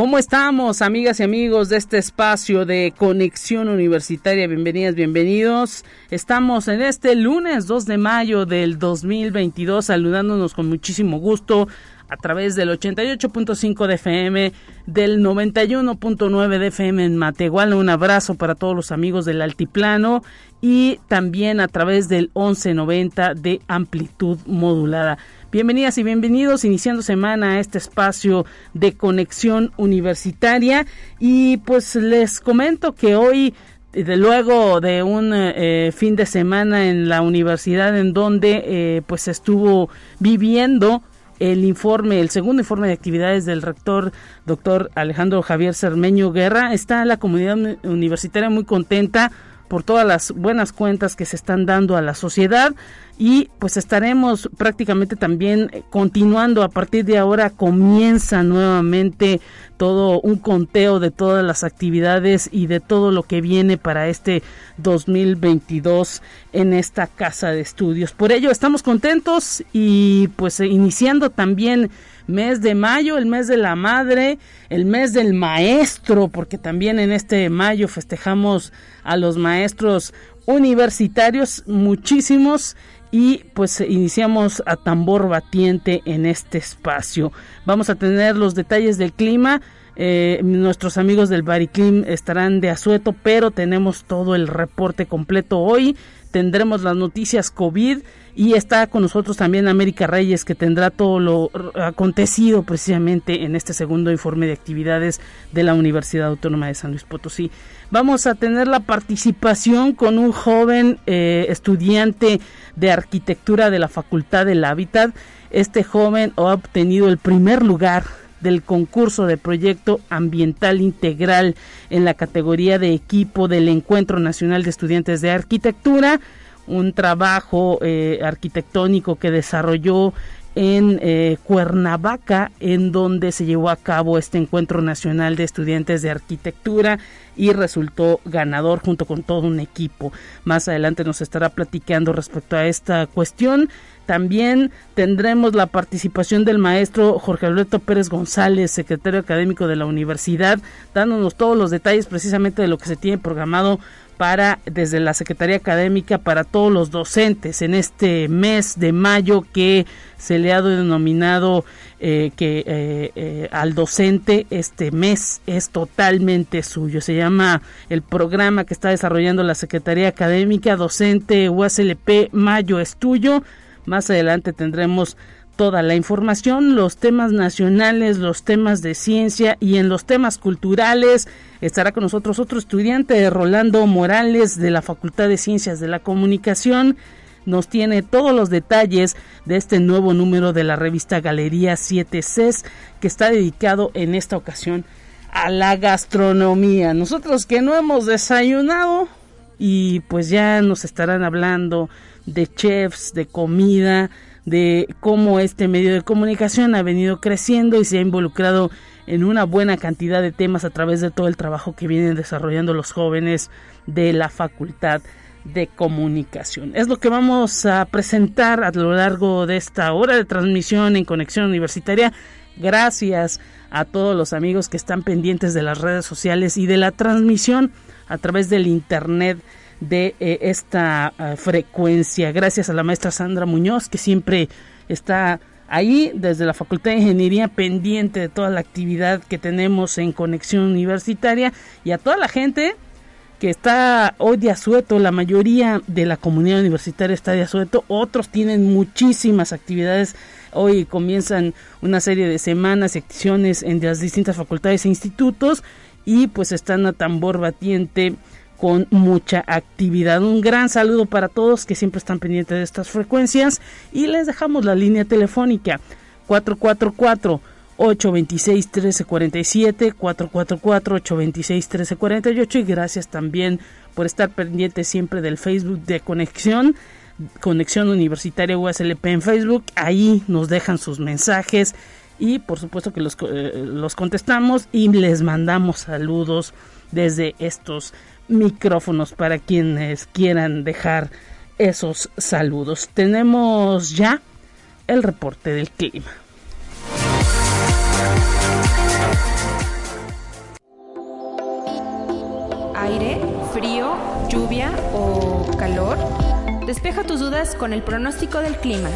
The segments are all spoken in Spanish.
¿Cómo estamos, amigas y amigos de este espacio de conexión universitaria? Bienvenidas, bienvenidos. Estamos en este lunes 2 de mayo del 2022 saludándonos con muchísimo gusto a través del 88.5 de FM, del 91.9 de FM en Matehuala. Un abrazo para todos los amigos del Altiplano y también a través del 1190 de amplitud modulada. Bienvenidas y bienvenidos, iniciando semana a este espacio de conexión universitaria. Y pues les comento que hoy de luego de un eh, fin de semana en la universidad en donde eh, pues estuvo viviendo el informe, el segundo informe de actividades del rector doctor Alejandro Javier Cermeño Guerra, está la comunidad universitaria muy contenta por todas las buenas cuentas que se están dando a la sociedad y pues estaremos prácticamente también eh, continuando a partir de ahora comienza nuevamente todo un conteo de todas las actividades y de todo lo que viene para este 2022 en esta casa de estudios. Por ello estamos contentos y pues iniciando también mes de mayo, el mes de la madre, el mes del maestro, porque también en este mayo festejamos a los maestros universitarios muchísimos y pues iniciamos a tambor batiente en este espacio. Vamos a tener los detalles del clima. Eh, nuestros amigos del Bariclim estarán de asueto, pero tenemos todo el reporte completo hoy. Tendremos las noticias COVID y está con nosotros también América Reyes que tendrá todo lo acontecido precisamente en este segundo informe de actividades de la Universidad Autónoma de San Luis Potosí. Vamos a tener la participación con un joven eh, estudiante de arquitectura de la Facultad del Hábitat. Este joven ha obtenido el primer lugar del concurso de proyecto ambiental integral en la categoría de equipo del Encuentro Nacional de Estudiantes de Arquitectura, un trabajo eh, arquitectónico que desarrolló en eh, Cuernavaca, en donde se llevó a cabo este encuentro nacional de estudiantes de arquitectura y resultó ganador junto con todo un equipo. Más adelante nos estará platicando respecto a esta cuestión. También tendremos la participación del maestro Jorge Alberto Pérez González, secretario académico de la universidad, dándonos todos los detalles precisamente de lo que se tiene programado para desde la Secretaría Académica para todos los docentes en este mes de mayo que se le ha denominado eh, que eh, eh, al docente este mes es totalmente suyo. Se llama el programa que está desarrollando la Secretaría Académica Docente USLP Mayo es tuyo. Más adelante tendremos toda la información, los temas nacionales, los temas de ciencia y en los temas culturales estará con nosotros otro estudiante, Rolando Morales de la Facultad de Ciencias de la Comunicación. Nos tiene todos los detalles de este nuevo número de la revista Galería 7 Cs que está dedicado en esta ocasión a la gastronomía. Nosotros que no hemos desayunado y pues ya nos estarán hablando de chefs, de comida, de cómo este medio de comunicación ha venido creciendo y se ha involucrado en una buena cantidad de temas a través de todo el trabajo que vienen desarrollando los jóvenes de la Facultad de Comunicación. Es lo que vamos a presentar a lo largo de esta hora de transmisión en Conexión Universitaria. Gracias a todos los amigos que están pendientes de las redes sociales y de la transmisión a través del Internet de eh, esta eh, frecuencia. Gracias a la maestra Sandra Muñoz, que siempre está ahí desde la Facultad de Ingeniería pendiente de toda la actividad que tenemos en conexión universitaria y a toda la gente que está hoy de asueto, la mayoría de la comunidad universitaria está de asueto, otros tienen muchísimas actividades, hoy comienzan una serie de semanas y acciones en las distintas facultades e institutos y pues están a tambor batiente con mucha actividad. Un gran saludo para todos que siempre están pendientes de estas frecuencias y les dejamos la línea telefónica 444 826 1347 444 826 1348 y gracias también por estar pendientes siempre del Facebook de Conexión Conexión Universitaria USLP en Facebook. Ahí nos dejan sus mensajes y por supuesto que los, eh, los contestamos y les mandamos saludos desde estos micrófonos para quienes quieran dejar esos saludos. Tenemos ya el reporte del clima. Aire, frío, lluvia o calor. Despeja tus dudas con el pronóstico del clima.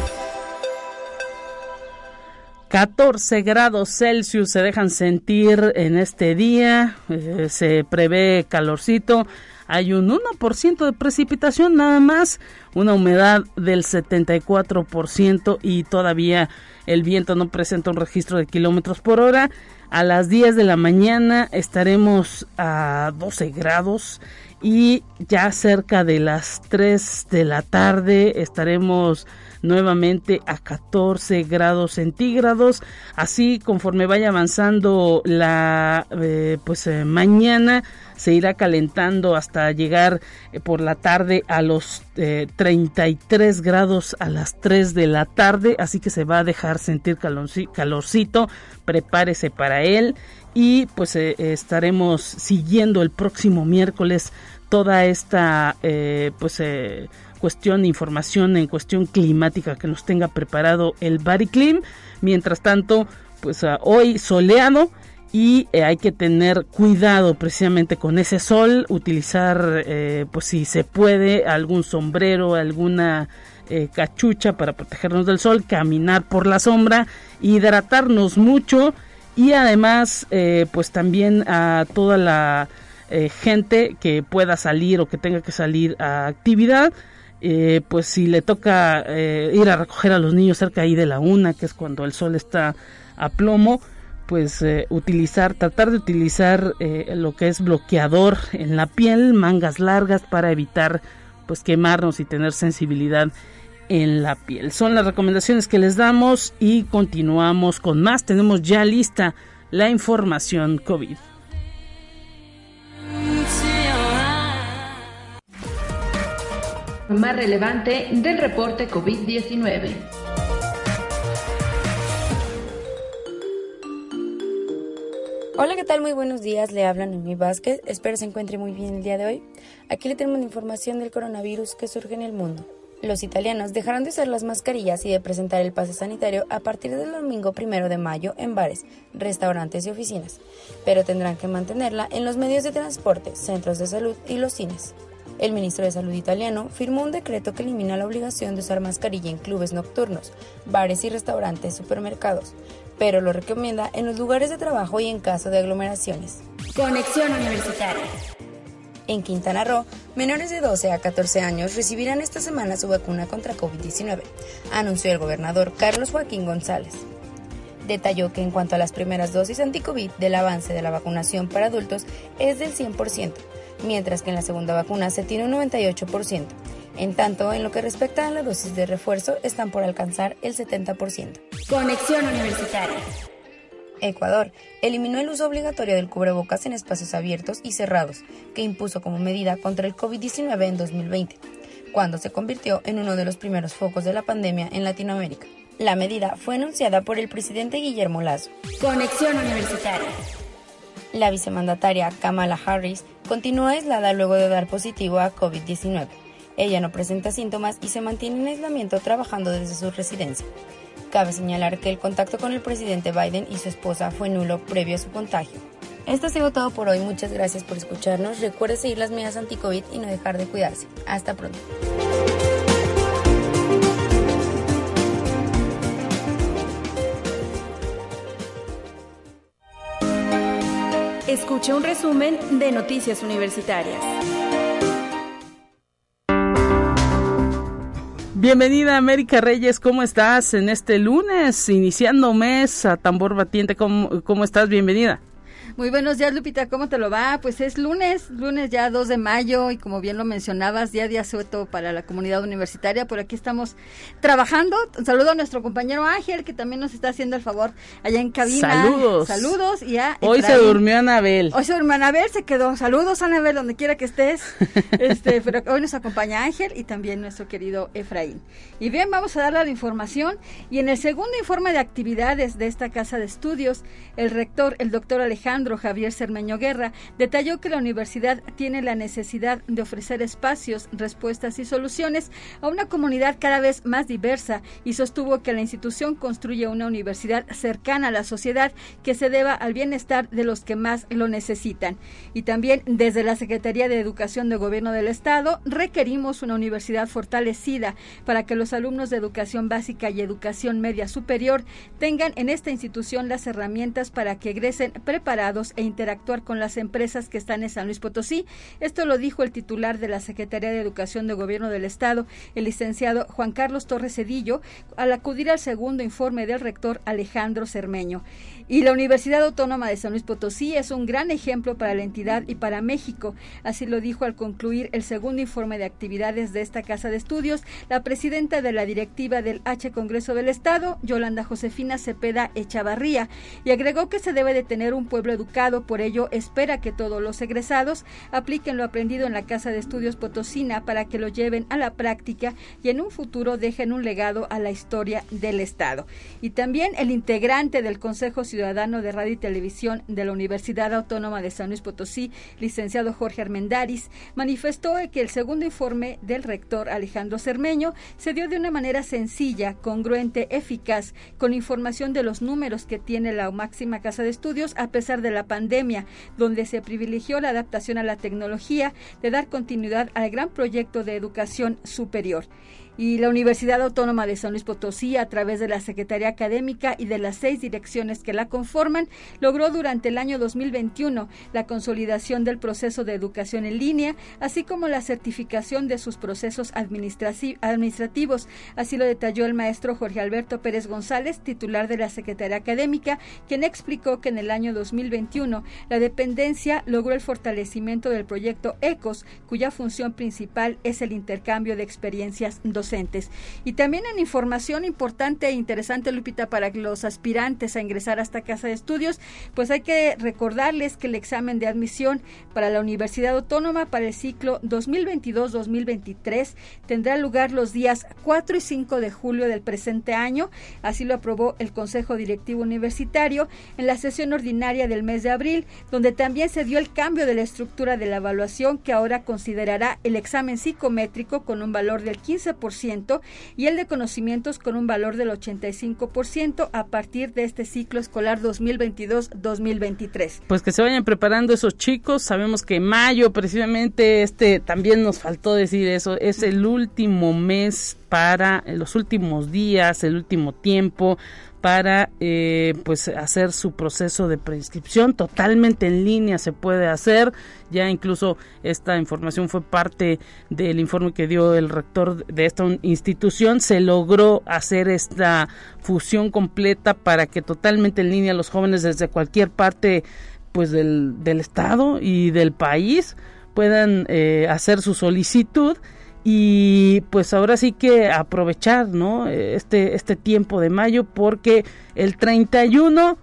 14 grados Celsius se dejan sentir en este día, eh, se prevé calorcito, hay un 1% de precipitación nada más, una humedad del 74% y todavía el viento no presenta un registro de kilómetros por hora. A las 10 de la mañana estaremos a 12 grados y ya cerca de las 3 de la tarde estaremos nuevamente a 14 grados centígrados. Así conforme vaya avanzando la eh, pues eh, mañana se irá calentando hasta llegar eh, por la tarde a los 33 grados a las 3 de la tarde, así que se va a dejar sentir calorcito, prepárese para él. Y pues estaremos siguiendo el próximo miércoles toda esta pues cuestión información en cuestión climática que nos tenga preparado el Bariclim. Mientras tanto, pues ah, hoy soleado y eh, hay que tener cuidado precisamente con ese sol, utilizar eh, pues si se puede algún sombrero, alguna eh, cachucha para protegernos del sol, caminar por la sombra, hidratarnos mucho y además pues también a toda la gente que pueda salir o que tenga que salir a actividad eh, pues si le toca eh, ir a recoger a los niños cerca ahí de la una, que es cuando el sol está a plomo, pues eh, utilizar, tratar de utilizar lo que es bloqueador en la piel, mangas largas para evitar pues quemarnos y tener sensibilidad en la piel. Son las recomendaciones que les damos y continuamos con más. Tenemos ya lista la información COVID. Más relevante del reporte COVID-19. Hola, ¿qué tal? Muy buenos días. Le hablan en mi Vázquez. Espero se encuentre muy bien el día de hoy. Aquí le tenemos la información del coronavirus que surge en el mundo. Los italianos dejarán de usar las mascarillas y de presentar el pase sanitario a partir del domingo primero de mayo en bares, restaurantes y oficinas, pero tendrán que mantenerla en los medios de transporte, centros de salud y los cines. El ministro de Salud italiano firmó un decreto que elimina la obligación de usar mascarilla en clubes nocturnos, bares y restaurantes, supermercados, pero lo recomienda en los lugares de trabajo y en caso de aglomeraciones. Conexión Universitaria. En Quintana Roo, menores de 12 a 14 años recibirán esta semana su vacuna contra COVID-19, anunció el gobernador Carlos Joaquín González. Detalló que en cuanto a las primeras dosis anti-COVID del avance de la vacunación para adultos es del 100%, mientras que en la segunda vacuna se tiene un 98%. En tanto, en lo que respecta a la dosis de refuerzo, están por alcanzar el 70%. Conexión Universitaria. Ecuador eliminó el uso obligatorio del cubrebocas en espacios abiertos y cerrados, que impuso como medida contra el COVID-19 en 2020, cuando se convirtió en uno de los primeros focos de la pandemia en Latinoamérica. La medida fue anunciada por el presidente Guillermo Lazo. Conexión Universitaria. La vicemandataria Kamala Harris continúa aislada luego de dar positivo a COVID-19. Ella no presenta síntomas y se mantiene en aislamiento trabajando desde su residencia. Cabe señalar que el contacto con el presidente Biden y su esposa fue nulo previo a su contagio. Esto ha sido todo por hoy. Muchas gracias por escucharnos. Recuerde seguir las medidas anti-COVID y no dejar de cuidarse. Hasta pronto. Escuche un resumen de Noticias Universitarias. Bienvenida América Reyes, ¿cómo estás en este lunes, iniciando mes a tambor batiente? ¿Cómo, cómo estás? Bienvenida. Muy buenos días, Lupita. ¿Cómo te lo va? Pues es lunes, lunes ya 2 de mayo y como bien lo mencionabas, día de asueto para la comunidad universitaria. Por aquí estamos trabajando. Un saludo a nuestro compañero Ángel, que también nos está haciendo el favor allá en cabina. Saludos. Saludos. Y a Hoy se durmió Anabel. Hoy se durmió Anabel, se quedó. Saludos, Anabel, donde quiera que estés. este, pero hoy nos acompaña Ángel y también nuestro querido Efraín. Y bien, vamos a darle la información. Y en el segundo informe de actividades de esta casa de estudios, el rector, el doctor Alejandro Javier Cermeño Guerra, detalló que la universidad tiene la necesidad de ofrecer espacios, respuestas y soluciones a una comunidad cada vez más diversa y sostuvo que la institución construye una universidad cercana a la sociedad que se deba al bienestar de los que más lo necesitan. Y también desde la Secretaría de Educación de Gobierno del Estado requerimos una universidad fortalecida para que los alumnos de educación básica y educación media superior tengan en esta institución las herramientas para que egresen preparados e interactuar con las empresas que están en San Luis Potosí. Esto lo dijo el titular de la Secretaría de Educación de Gobierno del Estado, el licenciado Juan Carlos Torres Cedillo, al acudir al segundo informe del rector Alejandro Cermeño. Y la Universidad Autónoma de San Luis Potosí es un gran ejemplo para la entidad y para México. Así lo dijo al concluir el segundo informe de actividades de esta casa de estudios la presidenta de la directiva del H Congreso del Estado, Yolanda Josefina Cepeda Echavarría, y agregó que se debe de tener un pueblo por ello espera que todos los egresados apliquen lo aprendido en la Casa de Estudios Potosina para que lo lleven a la práctica y en un futuro dejen un legado a la historia del Estado. Y también el integrante del Consejo Ciudadano de Radio y Televisión de la Universidad Autónoma de San Luis Potosí, licenciado Jorge Armendaris, manifestó que el segundo informe del rector Alejandro Cermeño se dio de una manera sencilla, congruente, eficaz, con información de los números que tiene la máxima casa de estudios a pesar de la pandemia, donde se privilegió la adaptación a la tecnología de dar continuidad al gran proyecto de educación superior y la Universidad Autónoma de San Luis Potosí, a través de la Secretaría Académica y de las seis direcciones que la conforman, logró durante el año 2021 la consolidación del proceso de educación en línea, así como la certificación de sus procesos administrativos. Así lo detalló el maestro Jorge Alberto Pérez González, titular de la Secretaría Académica, quien explicó que en el año 2021 la dependencia logró el fortalecimiento del proyecto ECOS, cuya función principal es el intercambio de experiencias docentes y también en información importante e interesante, Lupita, para los aspirantes a ingresar a esta casa de estudios, pues hay que recordarles que el examen de admisión para la Universidad Autónoma para el ciclo 2022-2023 tendrá lugar los días 4 y 5 de julio del presente año. Así lo aprobó el Consejo Directivo Universitario en la sesión ordinaria del mes de abril, donde también se dio el cambio de la estructura de la evaluación que ahora considerará el examen psicométrico con un valor del 15% y el de conocimientos con un valor del 85% a partir de este ciclo escolar 2022-2023. Pues que se vayan preparando esos chicos. Sabemos que mayo, precisamente, este también nos faltó decir eso, es el último mes para los últimos días, el último tiempo para eh, pues hacer su proceso de preinscripción. Totalmente en línea se puede hacer. Ya incluso esta información fue parte del informe que dio el rector de esta institución. Se logró hacer esta fusión completa para que totalmente en línea los jóvenes desde cualquier parte pues del, del estado y del país puedan eh, hacer su solicitud y pues ahora sí que aprovechar no este este tiempo de mayo porque el 31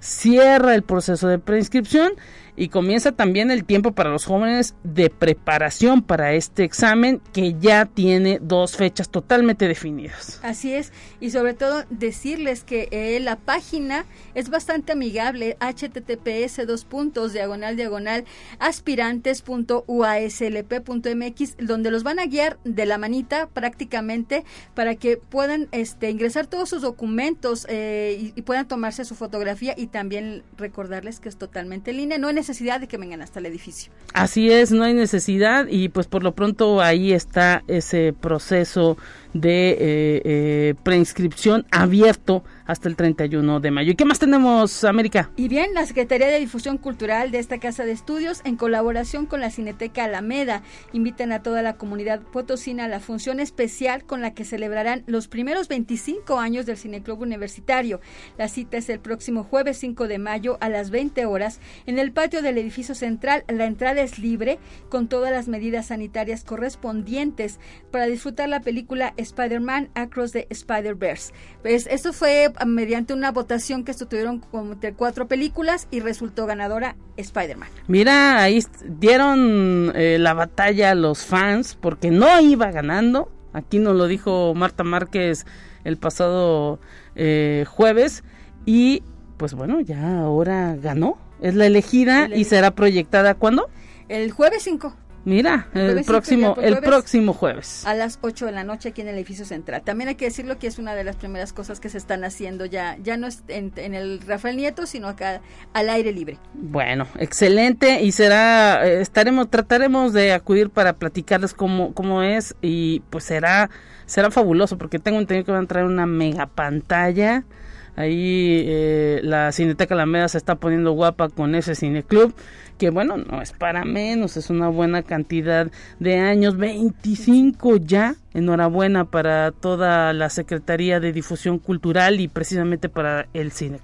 cierra el proceso de preinscripción y comienza también el tiempo para los jóvenes de preparación para este examen que ya tiene dos fechas totalmente definidas. Así es, y sobre todo decirles que eh, la página es bastante amigable, https dos puntos diagonal diagonal aspirantes.uaslp.mx, donde los van a guiar de la manita prácticamente para que puedan este, ingresar todos sus documentos eh, y, puedan tomarse su fotografía y también recordarles que es totalmente en línea, necesidad de que vengan hasta el edificio. Así es, no hay necesidad y pues por lo pronto ahí está ese proceso de eh, eh, preinscripción abierto hasta el 31 de mayo. ¿Y qué más tenemos, América? Y bien, la Secretaría de Difusión Cultural de esta Casa de Estudios, en colaboración con la Cineteca Alameda, invitan a toda la comunidad potosina a la función especial con la que celebrarán los primeros 25 años del Cineclub Universitario. La cita es el próximo jueves 5 de mayo a las 20 horas en el patio del edificio central. La entrada es libre con todas las medidas sanitarias correspondientes para disfrutar la película Spider-Man Across the Spider-Verse. Pues esto fue mediante una votación que estuvieron entre cuatro películas y resultó ganadora Spider-Man. Mira, ahí dieron eh, la batalla a los fans porque no iba ganando. Aquí nos lo dijo Marta Márquez el pasado eh, jueves y pues bueno, ya ahora ganó. Es la elegida y será proyectada ¿cuándo? El jueves 5. Mira, el, próximo, el próximo jueves. A las 8 de la noche aquí en el edificio central. También hay que decirlo que es una de las primeras cosas que se están haciendo ya, ya no es en, el Rafael Nieto, sino acá al aire libre. Bueno, excelente y será, eh, estaremos, trataremos de acudir para platicarles cómo, cómo es y pues será, será fabuloso porque tengo entendido que van a traer una mega pantalla. Ahí eh, la Cineteca Alameda se está poniendo guapa con ese cineclub que bueno, no es para menos, es una buena cantidad de años, 25 ya. Enhorabuena para toda la Secretaría de Difusión Cultural y precisamente para el Cine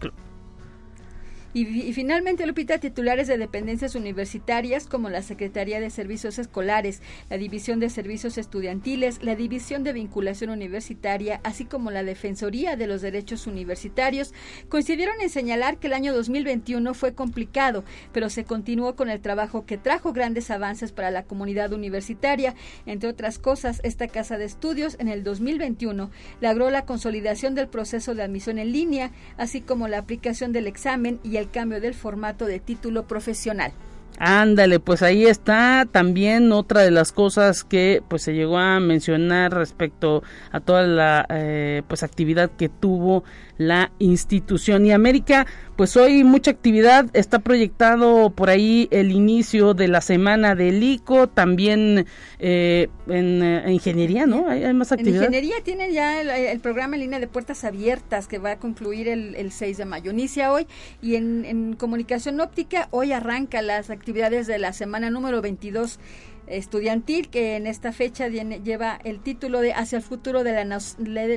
Club. Y, finalmente, Lupita, titulares de dependencias universitarias como la Secretaría de Servicios Escolares, la División de Servicios Estudiantiles, la División de Vinculación Universitaria, así como la Defensoría de los Derechos Universitarios, coincidieron en señalar que el año 2021 fue complicado, pero se continuó con el trabajo que trajo grandes avances para la comunidad universitaria. Entre otras cosas, esta Casa de Estudios en el 2021 logró la consolidación del proceso de admisión en línea, así como la aplicación del examen y el el cambio del formato de título profesional. Ándale, pues ahí está también otra de las cosas que pues se llegó a mencionar respecto a toda la eh, pues actividad que tuvo la institución y América pues hoy mucha actividad está proyectado por ahí el inicio de la semana del ICO también eh, en, eh, ingeniería no ¿Hay, más actividad en ingeniería tiene ya el, programa en línea de puertas abiertas que va a concluir el, el 6 de mayo inicia hoy y en, en comunicación óptica hoy arranca las actividades actividades de la semana número 22 estudiantil que en esta fecha lleva el título de Hacia el futuro de la,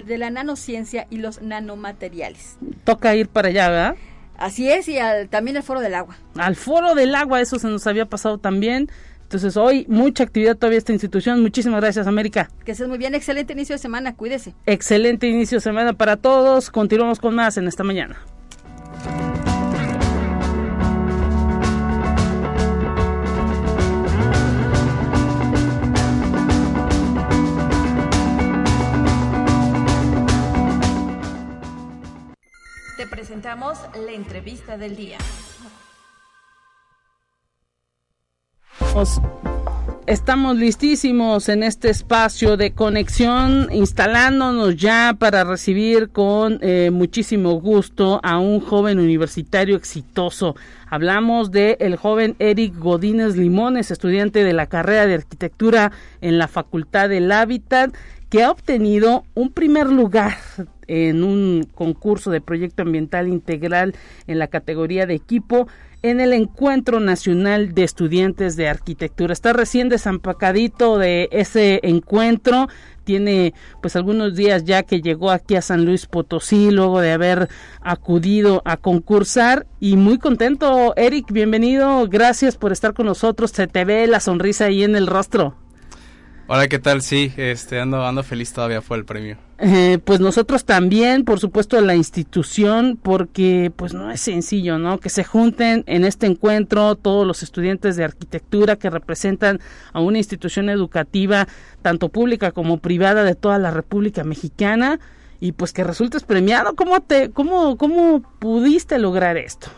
de la nanociencia y los nanomateriales. Toca ir para allá, ¿verdad? Así es, y también al Foro del Agua. Al Foro del Agua, eso se nos había pasado también. Entonces hoy mucha actividad todavía esta institución. Muchísimas gracias América. Que estés muy bien, excelente inicio de semana, cuídese. Excelente inicio de semana para todos. Continuamos con más en esta mañana. Presentamos la entrevista del día. Estamos listísimos en este espacio de conexión, instalándonos ya para recibir con eh, muchísimo gusto a un joven universitario exitoso. Hablamos de el joven Eric Godínez Limones, estudiante de la carrera de arquitectura en la Facultad del Hábitat, que ha obtenido un primer lugar en un concurso de proyecto ambiental integral en la categoría de equipo en el Encuentro Nacional de Estudiantes de Arquitectura. Está recién desampacadito de ese encuentro. Tiene pues algunos días ya que llegó aquí a San Luis Potosí luego de haber acudido a concursar y muy contento. Eric, bienvenido. Gracias por estar con nosotros. Se te ve la sonrisa ahí en el rostro. Hola, ¿qué tal? Sí, este, ando, ando feliz todavía fue el premio. Eh, pues nosotros también, por supuesto, la institución, porque pues no es sencillo, ¿no? Que se junten en este encuentro todos los estudiantes de arquitectura que representan a una institución educativa, tanto pública como privada de toda la República Mexicana, y pues que resultes premiado. ¿Cómo te, cómo, cómo pudiste lograr esto?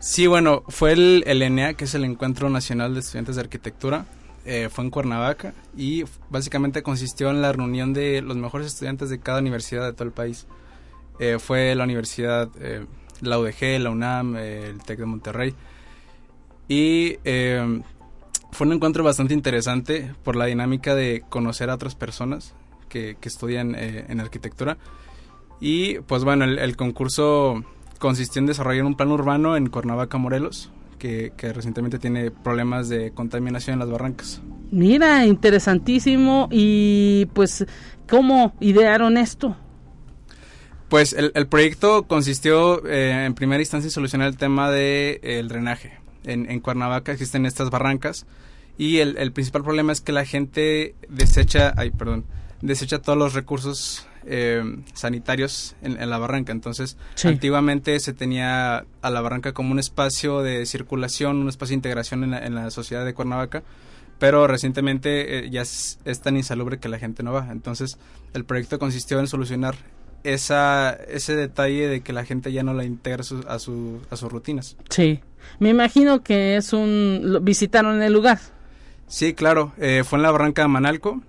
Sí, bueno, fue el, el ENEA, que es el Encuentro Nacional de Estudiantes de Arquitectura eh, fue en Cuernavaca y básicamente consistió en la reunión de los mejores estudiantes de cada universidad de todo el país. Eh, fue la universidad, eh, la UDG, la UNAM, el TEC de Monterrey. Y fue un encuentro bastante interesante por la dinámica de conocer a otras personas que, estudian en arquitectura. Y pues bueno, el, concurso consistió en desarrollar un plan urbano en Cuernavaca, Morelos, que, que, recientemente tiene problemas de contaminación en las barrancas. Mira, interesantísimo. Y pues, ¿cómo idearon esto? Pues el, proyecto consistió eh, en primera instancia en solucionar el tema del de, el drenaje. En, en, Cuernavaca existen estas barrancas y el, el, principal problema es que la gente desecha, ay, perdón, desecha todos los recursos eh, sanitarios en, la barranca. Entonces, antiguamente se tenía a la barranca como un espacio de circulación, un espacio de integración en la, en la sociedad de Cuernavaca pero recientemente eh, ya es, es, tan insalubre que la gente no va. Entonces, el proyecto consistió en solucionar esa, ese detalle de que la gente ya no la integra a, su, a sus rutinas. Sí, me imagino que es un... visitaron el lugar. Sí, claro, eh, fue en la barranca de Manalco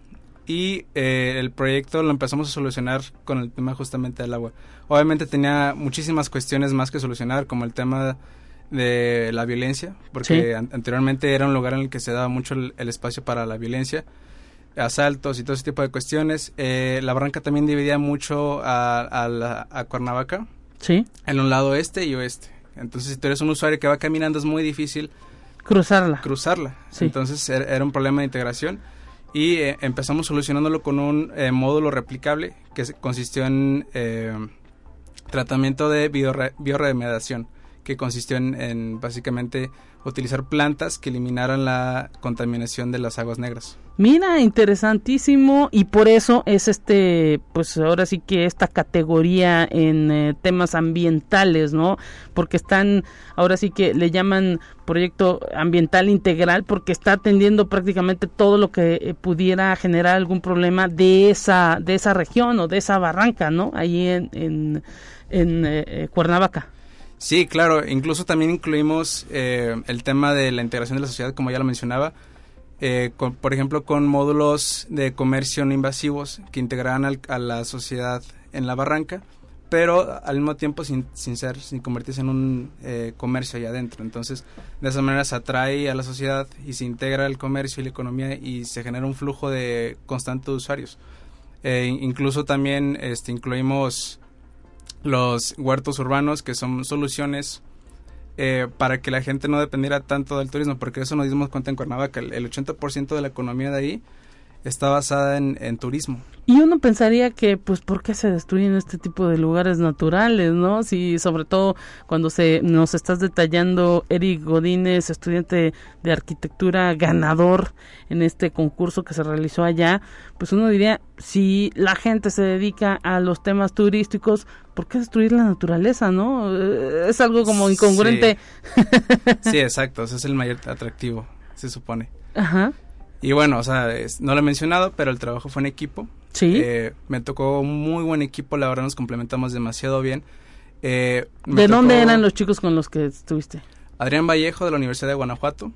y eh, el proyecto lo empezamos a solucionar con el tema justamente del agua. Obviamente tenía muchísimas cuestiones más que solucionar, como el tema de la violencia, porque anteriormente era un lugar en el que se daba mucho el espacio para la violencia asaltos y todo ese tipo de cuestiones. Eh, la barranca también dividía mucho a, a, Cuernavaca. Sí. En un lado este y oeste. Entonces, si tú eres un usuario que va caminando, es muy difícil cruzarla. Cruzarla. Entonces, er, era un problema de integración. Y eh, empezamos solucionándolo con un eh, módulo replicable que consistió en tratamiento de bioremediación, que consistió en, en básicamente utilizar plantas que eliminaran la contaminación de las aguas negras. Mira, interesantísimo y por eso es este, pues ahora sí que esta categoría en eh, temas ambientales, ¿no? Porque están, ahora sí que le llaman proyecto ambiental integral porque está atendiendo prácticamente todo lo que eh, pudiera generar algún problema de esa, de esa región o de esa barranca, ¿no? Ahí en, en, eh, Cuernavaca. Sí, claro, incluso también incluimos el tema de la integración de la sociedad, como ya lo mencionaba eh, por ejemplo, con módulos de comercio no invasivos que integraran a la sociedad en la barranca, pero al mismo tiempo sin, sin ser, sin convertirse en un eh, comercio allá adentro. Entonces, de esa manera se atrae a la sociedad y se integra el comercio y la economía y se genera un flujo de constante usuarios. Eh, incluso también este, incluimos los huertos urbanos, que son soluciones eh, para que la gente no dependiera tanto del turismo, porque eso nos dimos cuenta en Cuernavaca, el, el 80% de la economía de ahí está basada en, turismo. Y uno pensaría que, pues, ¿por qué se destruyen este tipo de lugares naturales, no? Si, sobre todo, cuando se nos estás detallando Eric Godínez, estudiante de arquitectura, ganador en este concurso que se realizó allá, pues uno diría, si la gente se dedica a los temas turísticos, ¿por qué destruir la naturaleza, no? Eh, es algo como incongruente. Sí, sí exacto, ese es el mayor atractivo, se supone. Ajá. Y bueno, o sea, no lo he mencionado, pero el trabajo fue en equipo. Sí. Eh, me tocó un muy buen equipo, la verdad nos complementamos demasiado bien. Eh, ¿De dónde eran los chicos con los que estuviste? Adrián Vallejo de la Universidad de Guanajuato,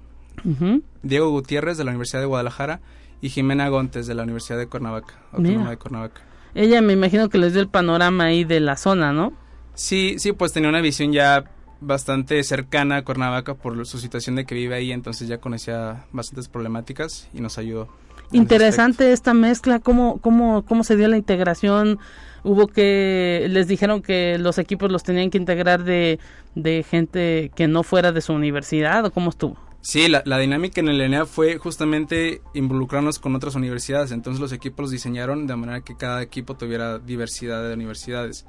Diego Gutiérrez de la Universidad de Guadalajara y Jimena Gontes de la Universidad de Cuernavaca, Autónoma de Cuernavaca. Ella me imagino que les dio el panorama ahí de la zona, ¿no? Sí, sí, pues tenía una visión ya bastante cercana a Cuernavaca por su situación de que vive ahí, entonces ya conocía bastantes problemáticas y nos ayudó. Interesante esta mezcla, ¿cómo, cómo, cómo se dio la integración, hubo que, les dijeron que los equipos los tenían que integrar de, de gente que no fuera de su universidad o cómo estuvo. Sí, la, la, dinámica en el ENEA fue justamente involucrarnos con otras universidades. Entonces los equipos los diseñaron de manera que cada equipo tuviera diversidad de universidades.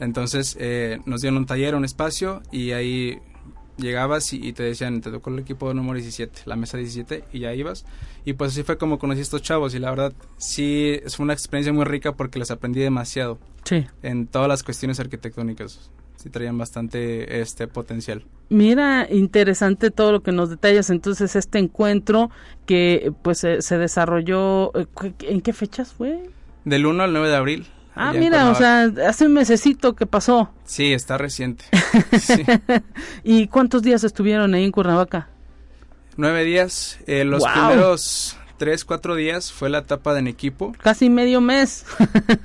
Entonces eh, nos dieron un taller, un espacio y ahí llegabas y, te decían, te tocó el equipo de número 17, la mesa 17 y ya ibas. Y pues así fue como conocí a estos chavos y la verdad sí fue una experiencia muy rica porque les aprendí demasiado. Sí. En todas las cuestiones arquitectónicas. Sí traían bastante este potencial. Mira, interesante todo lo que nos detallas. Entonces, este encuentro que pues se desarrolló, eh, ¿en qué fechas fue? Del 1 al 9 de abril. Ah, mira, o sea, hace un mesecito que pasó. Sí, está reciente. ¿Y cuántos días estuvieron ahí en Cuernavaca? Nueve días. Eh, los primeros tres, cuatro días fue la etapa de en equipo. Casi medio mes.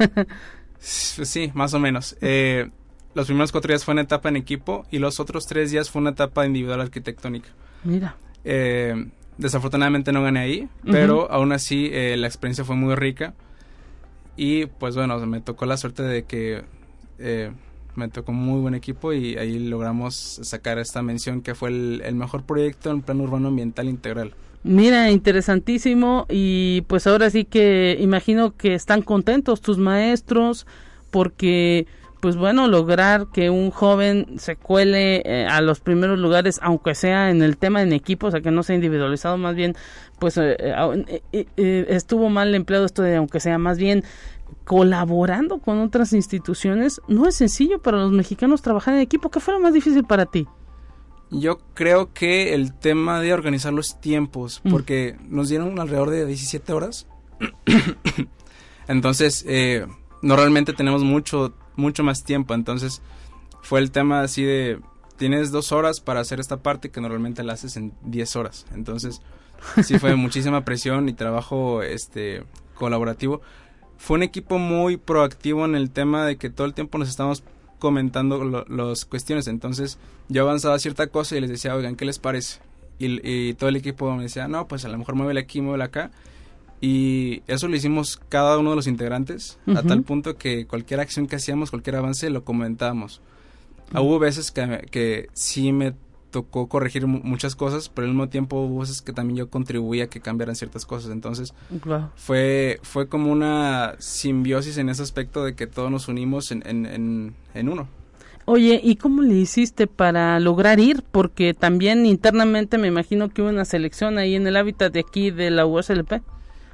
sí, más o menos. Eh, los primeros cuatro días fue una etapa en equipo y los otros tres días fue una etapa individual arquitectónica. Mira. Eh, desafortunadamente no gané ahí, pero aún así la experiencia fue muy rica Y pues bueno, me tocó la suerte de que eh, me tocó muy buen equipo y ahí logramos sacar esta mención que fue el, mejor proyecto en plan urbano ambiental integral. Mira, interesantísimo y pues ahora sí que imagino que están contentos tus maestros porque pues bueno, lograr que un joven se cuele eh, a los primeros lugares, aunque sea en el tema en equipo, o sea, que no sea individualizado, más bien, pues eh, eh, estuvo mal empleado esto de aunque sea, más bien colaborando con otras instituciones, no es sencillo para los mexicanos trabajar en equipo. ¿Qué fue lo más difícil para ti? Yo creo que el tema de organizar los tiempos, mm. porque nos dieron alrededor de 17 horas. Entonces, eh, normalmente tenemos mucho mucho más tiempo. Entonces fue el tema así de, tienes dos horas para hacer esta parte que normalmente la haces en 10 horas. Entonces sí fue muchísima presión y trabajo este colaborativo. Fue un equipo muy proactivo en el tema de que todo el tiempo nos estábamos comentando las cuestiones. Entonces yo avanzaba cierta cosa y les decía, oigan, ¿qué les parece? Y, y, todo el equipo me decía, no, pues a lo mejor muévele aquí, muévele acá. Y eso lo hicimos cada uno de los integrantes, a tal punto que cualquier acción que hacíamos, cualquier avance, lo comentábamos. Hubo veces que, que sí me tocó corregir muchas cosas, pero al mismo tiempo hubo veces que también yo contribuía a que cambiaran ciertas cosas. Entonces, fue, fue como una simbiosis en ese aspecto de que todos nos unimos en, en, en uno. Oye, ¿y cómo le hiciste para lograr ir? Porque también internamente me imagino que hubo una selección ahí en el hábitat de aquí de la USLP.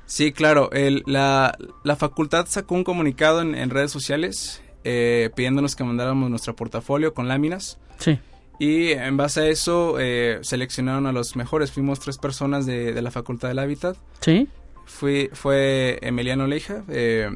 Sí, claro. El, la, la, facultad sacó un comunicado en, redes sociales eh, pidiéndonos que mandáramos nuestro portafolio con láminas. Sí. Y en base a eso eh, seleccionaron a los mejores. Fuimos tres personas de, de la Facultad del Hábitat. Sí. Fui, fue Emiliano Leija, eh,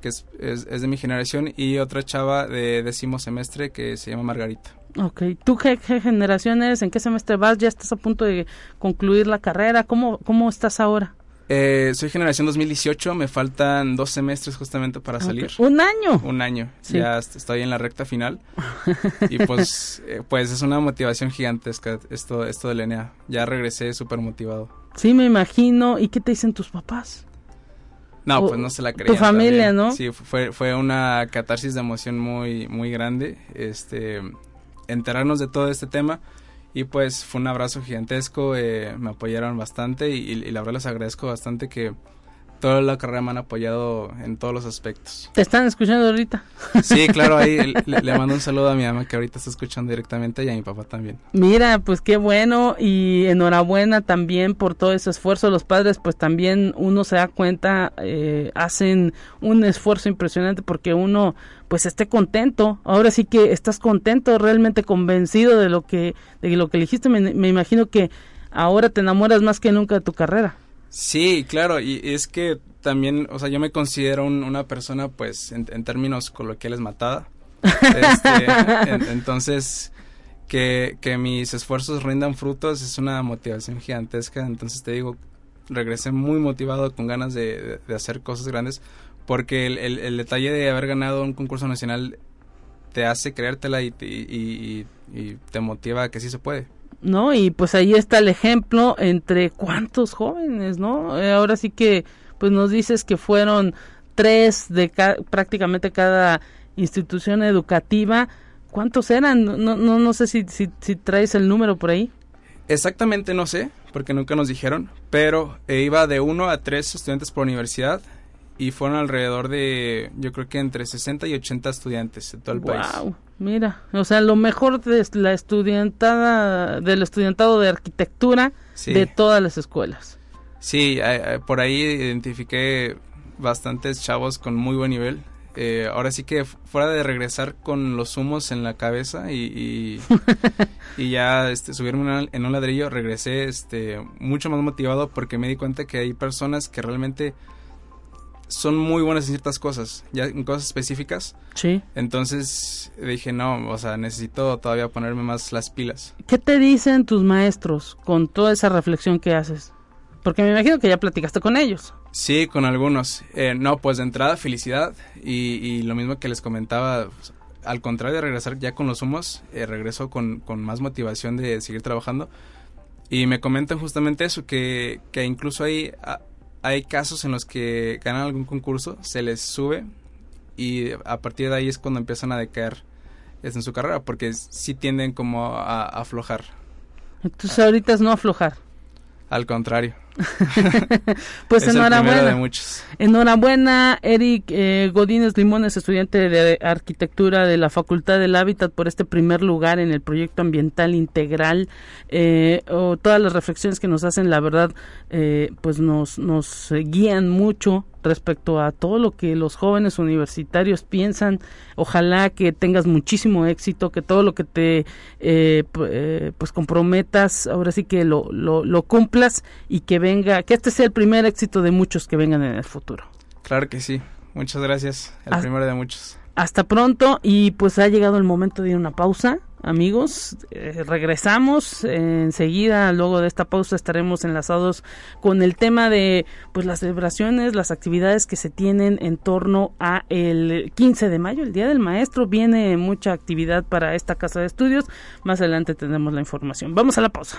que es, es, de mi generación, y otra chava de décimo semestre que se llama Margarita. Ok, ¿tú qué, qué, generación eres? ¿En qué semestre vas? ¿Ya estás a punto de concluir la carrera? ¿Cómo, cómo estás ahora? Eh, soy generación 2018, me faltan dos semestres justamente para salir. ¿Un año? Un año, ya estoy en la recta final. y pues, eh, pues es una motivación gigantesca esto, esto de Lenea. Ya regresé súper motivado. Sí, me imagino. ¿Y qué te dicen tus papás? No, pues no se la creían. Tu familia, ¿no? Sí, fue, fue una catarsis de emoción muy, muy grande. Este, enterarnos de todo este tema y pues fue un abrazo gigantesco, eh, me apoyaron bastante y, y, la verdad les agradezco bastante que toda la carrera me han apoyado en todos los aspectos. ¿Te están escuchando ahorita? Sí, claro, ahí le, mando un saludo a mi mamá que ahorita está escuchando directamente y a mi papá también. Mira, pues qué bueno y enhorabuena también por todo ese esfuerzo. Los padres, pues también uno se da cuenta, eh, hacen un esfuerzo impresionante porque uno pues esté contento. Ahora sí que estás contento, realmente convencido de lo que, de lo que elegiste. me imagino que ahora te enamoras más que nunca de tu carrera. Sí, claro, y es que también, o sea, yo me considero una persona, pues, en, términos coloquiales matada. Este, entonces, que, que mis esfuerzos rindan frutos es una motivación gigantesca. Entonces, te digo, regresé muy motivado, con ganas de, hacer cosas grandes, porque el, el, detalle de haber ganado un concurso nacional te hace creértela y, y, y te motiva a que sí se puede. ¿No? Y pues ahí está el ejemplo entre cuántos jóvenes, ¿no? Eh, ahora sí que, pues nos dices que fueron tres de prácticamente cada institución educativa. ¿Cuántos eran? No, no, no sé si, si, traes el número por ahí. Exactamente no sé, porque nunca nos dijeron, pero eh, iba de uno a tres estudiantes por universidad y fueron alrededor de, yo creo que entre 60 y 80 estudiantes de todo el wow, país. Mira, o sea, lo mejor de la estudiantada, del estudiantado de arquitectura de todas las escuelas. Sí, por ahí identifiqué bastantes chavos con muy buen nivel. Eh, ahora sí que fuera de regresar con los humos en la cabeza y, y, ya este, subirme en un ladrillo, regresé este, mucho más motivado porque me di cuenta que hay personas que realmente son muy buenas en ciertas cosas, ya en cosas específicas. Sí. Entonces dije, no, o sea, necesito todavía ponerme más las pilas. ¿Qué te dicen tus maestros con toda esa reflexión que haces? Porque me imagino que ya platicaste con ellos. Sí, con algunos. Eh, no, pues de entrada felicidad y, lo mismo que les comentaba, al contrario de regresar ya con los humos, eh, regreso con, con, más motivación de seguir trabajando. Y me comentan justamente eso, que, que incluso hay hay casos en los que ganan algún concurso, se les sube y a partir de ahí es cuando empiezan a decaer en su carrera, porque sí tienden como a, a aflojar. Entonces ahorita es no aflojar. Al contrario. pues Es enhorabuena. primero de muchos. Enhorabuena, Eric eh, Godínez Limones, estudiante de arquitectura de la Facultad del Hábitat, por este primer lugar en el proyecto ambiental integral. Eh, o todas las reflexiones que nos hacen, la verdad, eh, pues nos, nos guían mucho respecto a todo lo que los jóvenes universitarios piensan. Ojalá que tengas muchísimo éxito, que todo lo que te eh, eh, pues comprometas, ahora sí que lo, lo, lo cumplas y que venga, que este sea el primer éxito de muchos que vengan en el futuro. Claro que sí. Muchas gracias. El primero de muchos. Hasta pronto y pues ha llegado el momento de ir a una pausa. Amigos, Eh, regresamos eh, enseguida. Luego de esta pausa estaremos enlazados con el tema de pues las celebraciones, las actividades que se tienen en torno a el 15 de mayo, el Día del Maestro. Viene mucha actividad para esta casa de estudios. Más adelante tendremos la información. Vamos a la pausa.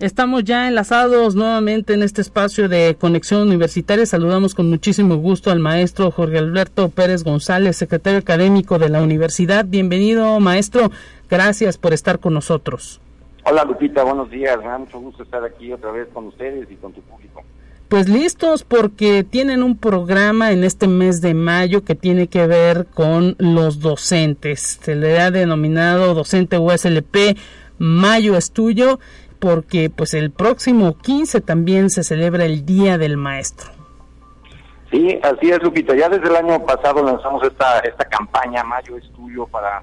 Estamos ya enlazados nuevamente en este espacio de conexión universitaria. Saludamos con muchísimo gusto al maestro Jorge Alberto Pérez González, secretario académico de la universidad. Bienvenido, maestro. Gracias por estar con nosotros. Hola Lupita, buenos días. Me da mucho gusto estar aquí otra vez con ustedes y con tu público. Pues listos porque tienen un programa en este mes de mayo que tiene que ver con los docentes. Se le ha denominado docente USLP Mayo es tuyo porque pues el próximo 15 también se celebra el Día del Maestro. Sí, así es Lupita. Ya desde el año pasado lanzamos esta esta campaña Mayo es tuyo para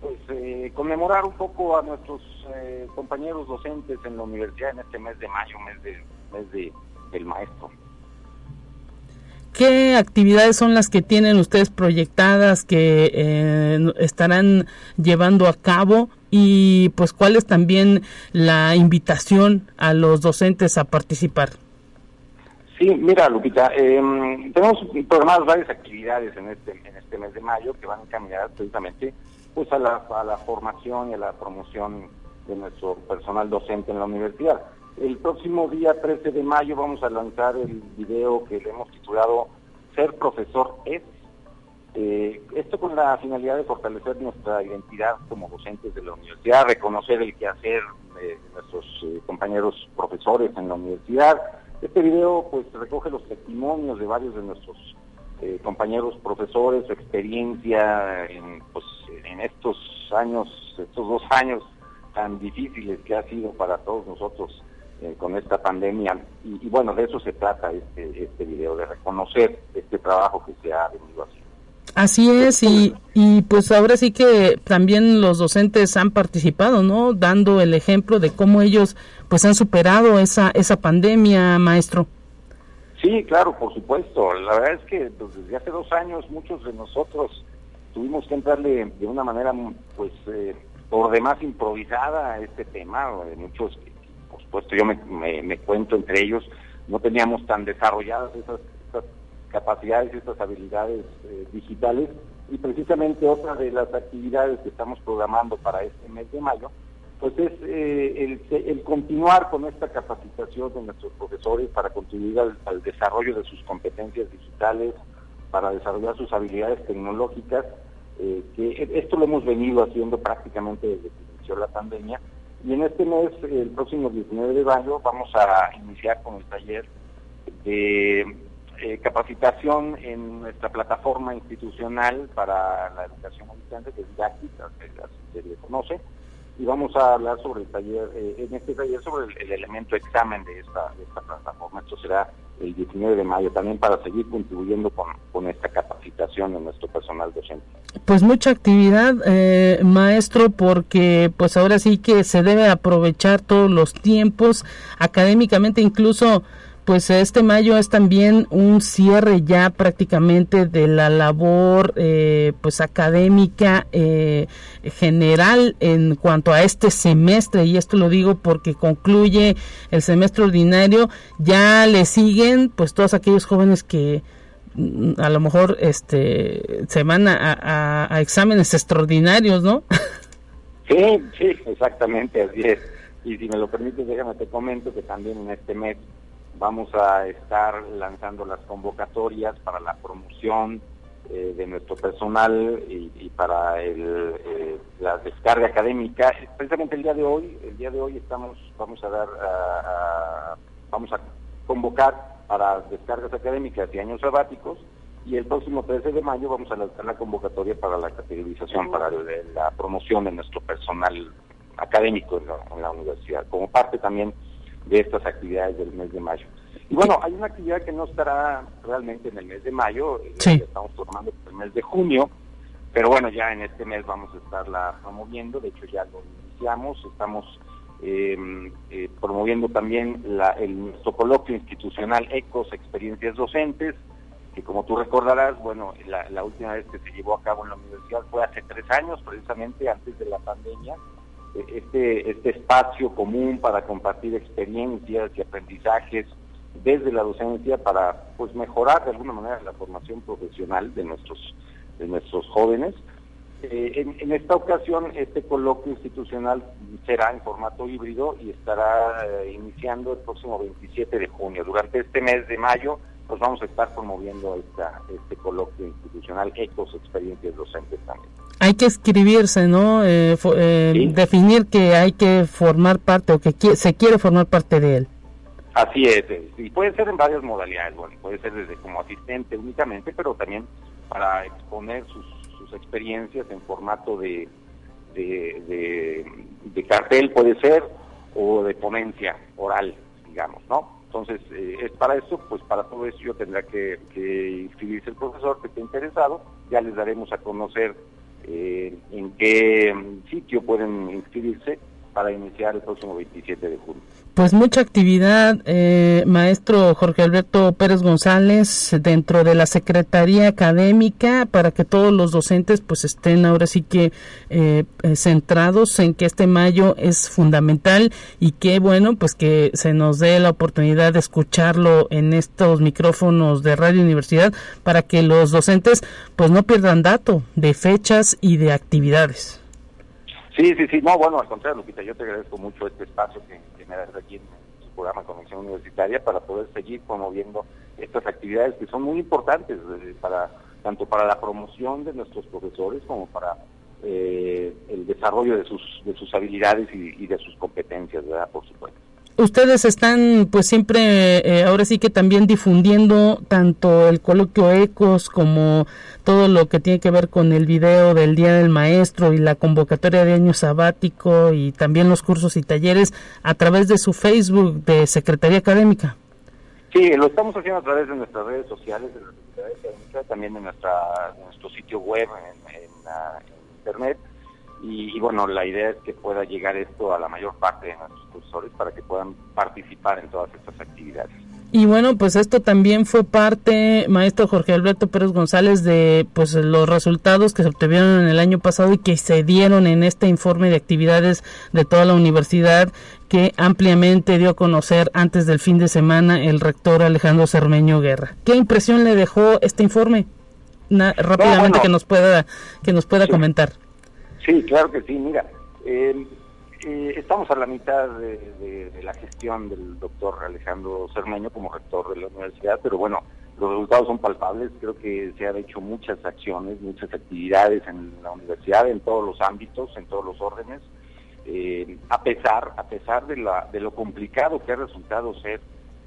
pues eh, conmemorar un poco a nuestros eh, compañeros docentes en la universidad en este mes de mayo, mes de mes de del maestro. ¿Qué actividades son las que tienen ustedes proyectadas que eh, estarán llevando a cabo? Y pues cuál es también la invitación a los docentes a participar. Sí, mira Lupita, eh, tenemos programadas varias actividades en este en este mes de mayo que van encaminadas precisamente pues a la, a la formación y a la promoción de nuestro personal docente en la universidad. El próximo día 13 de mayo vamos a lanzar el video que le hemos titulado Ser profesor es. Eh, esto con la finalidad de fortalecer nuestra identidad como docentes de la universidad, reconocer el quehacer de nuestros eh, compañeros profesores en la universidad. Este video pues recoge los testimonios de varios de nuestros eh, compañeros profesores, su experiencia en, pues, en estos años, estos dos años tan difíciles que ha sido para todos nosotros eh, con esta pandemia. Y, y, bueno, de eso se trata este, este video, de reconocer este trabajo que se ha venido haciendo. Así es, y, y pues ahora sí que también los docentes han participado, ¿no? Dando el ejemplo de cómo ellos pues han superado esa, esa pandemia, maestro. Sí, claro, por supuesto. La verdad es que pues, desde hace dos años muchos de nosotros tuvimos que entrarle de una manera, pues, eh, por demás improvisada a este tema. Muchos, supuesto, yo me, me, cuento entre ellos, no teníamos tan desarrolladas esas, esas capacidades y estas habilidades eh, digitales. Y precisamente otra de las actividades que estamos programando para este mes de mayo, pues es eh, el, continuar con esta capacitación de nuestros profesores para contribuir al, al, desarrollo de sus competencias digitales, para desarrollar sus habilidades tecnológicas, eh, que esto lo hemos venido haciendo prácticamente desde que inició la pandemia. Y en este mes, el próximo 19 de mayo, vamos a iniciar con el taller de eh, capacitación en nuestra plataforma institucional para la educación a que es DACI, se le conoce, y vamos a hablar sobre el taller, eh, en este taller sobre el, el, elemento examen de esta plataforma. Esto será el 19 de mayo también para seguir contribuyendo con, con esta capacitación de nuestro personal docente. Pues mucha actividad, eh, maestro, porque pues ahora sí que se debe aprovechar todos los tiempos académicamente, incluso pues este mayo es también un cierre ya prácticamente de la labor eh, pues académica eh, general en cuanto a este semestre y esto lo digo porque concluye el semestre ordinario ya le siguen pues todos aquellos jóvenes que mm, a lo mejor este se van a, a exámenes extraordinarios, ¿no? Sí, sí, exactamente, así es. Y si me lo permites, déjame te comento que también en este mes vamos a estar lanzando las convocatorias para la promoción eh, de nuestro personal y, para el, eh, la descarga académica. Precisamente el día de hoy, el día de hoy estamos, vamos a dar, vamos a convocar para descargas académicas y años sabáticos y el próximo 13 de mayo vamos a lanzar la convocatoria para la categorización, para la promoción de nuestro personal académico en la, universidad, como parte también de estas actividades del mes de mayo. Y bueno, hay una actividad que no estará realmente en el mes de mayo, sí. estamos formando el mes de junio, pero bueno, ya en este mes vamos a estarla promoviendo, de hecho ya lo iniciamos, estamos em, eh, promoviendo también la, el, nuestro coloquio institucional ECOS, Experiencias Docentes, que como tú recordarás, bueno, la, la última vez que se llevó a cabo en la universidad fue hace tres años, precisamente antes de la pandemia, este, este espacio común para compartir experiencias y aprendizajes desde la docencia para pues mejorar de alguna manera la formación profesional de nuestros de nuestros jóvenes. Eh, en, esta ocasión este coloquio institucional será en formato híbrido y estará eh, iniciando el próximo 27 de junio. Durante este mes de mayo pues vamos a estar promoviendo esta, este coloquio institucional Ecos Experiencias Docentes también hay que escribirse, ¿no? Eh, eh, definir que hay que formar parte o que se quiere formar parte de él. Así es, eh, y puede ser en varias modalidades, bueno, puede ser desde como asistente únicamente, pero también para exponer sus, sus experiencias en formato de, de, de, cartel, puede ser, o de ponencia oral, digamos, ¿no? Entonces, es para eso, pues para todo eso yo tendrá que, que inscribirse el profesor que esté interesado, ya les daremos a conocer eh, en qué sitio pueden inscribirse para iniciar el próximo 27 de junio. Pues mucha actividad, eh, maestro Jorge Alberto Pérez González, dentro de la Secretaría Académica, para que todos los docentes pues estén ahora sí que eh, centrados en que este mayo es fundamental y que bueno, pues que se nos dé la oportunidad de escucharlo en estos micrófonos de Radio Universidad para que los docentes pues no pierdan dato de fechas y de actividades. Sí, sí, sí, no, bueno, al contrario, Lupita, yo te agradezco mucho este espacio que, me das aquí en tu programa Conexión Universitaria para poder seguir promoviendo estas actividades que son muy importantes eh, tanto para la promoción de nuestros profesores como para eh, el desarrollo de sus de sus habilidades y, y de sus competencias, ¿verdad? Por supuesto ustedes están pues siempre eh, ahora sí que también difundiendo tanto el coloquio Ecos como todo lo que tiene que ver con el video del Día del Maestro y la convocatoria de año sabático y también los cursos y talleres a través de su Facebook de Secretaría Académica. Sí, lo estamos haciendo a través de nuestras redes sociales, de la Secretaría Académica, también en nuestra, nuestro sitio web, en, en Internet y, bueno, la idea es que pueda llegar esto a la mayor parte de nuestros profesores para que puedan participar en todas estas actividades. Y bueno, pues esto también fue parte, maestro Jorge Alberto Pérez González, de pues los resultados que se obtuvieron en el año pasado y que se dieron en este informe de actividades de toda la universidad que ampliamente dio a conocer antes del fin de semana el rector Alejandro Cermeño Guerra. ¿Qué impresión le dejó este informe? rápidamente que nos pueda que nos pueda comentar. Sí, claro que sí. Mira, em, eh, estamos a la mitad de, la gestión del doctor Alejandro Cermeño como rector de la universidad, pero bueno, los resultados son palpables. Creo que se han hecho muchas acciones, muchas actividades en la universidad, en todos los ámbitos, en todos los órdenes. Eh, a pesar, a pesar de, la, de lo complicado que ha resultado ser,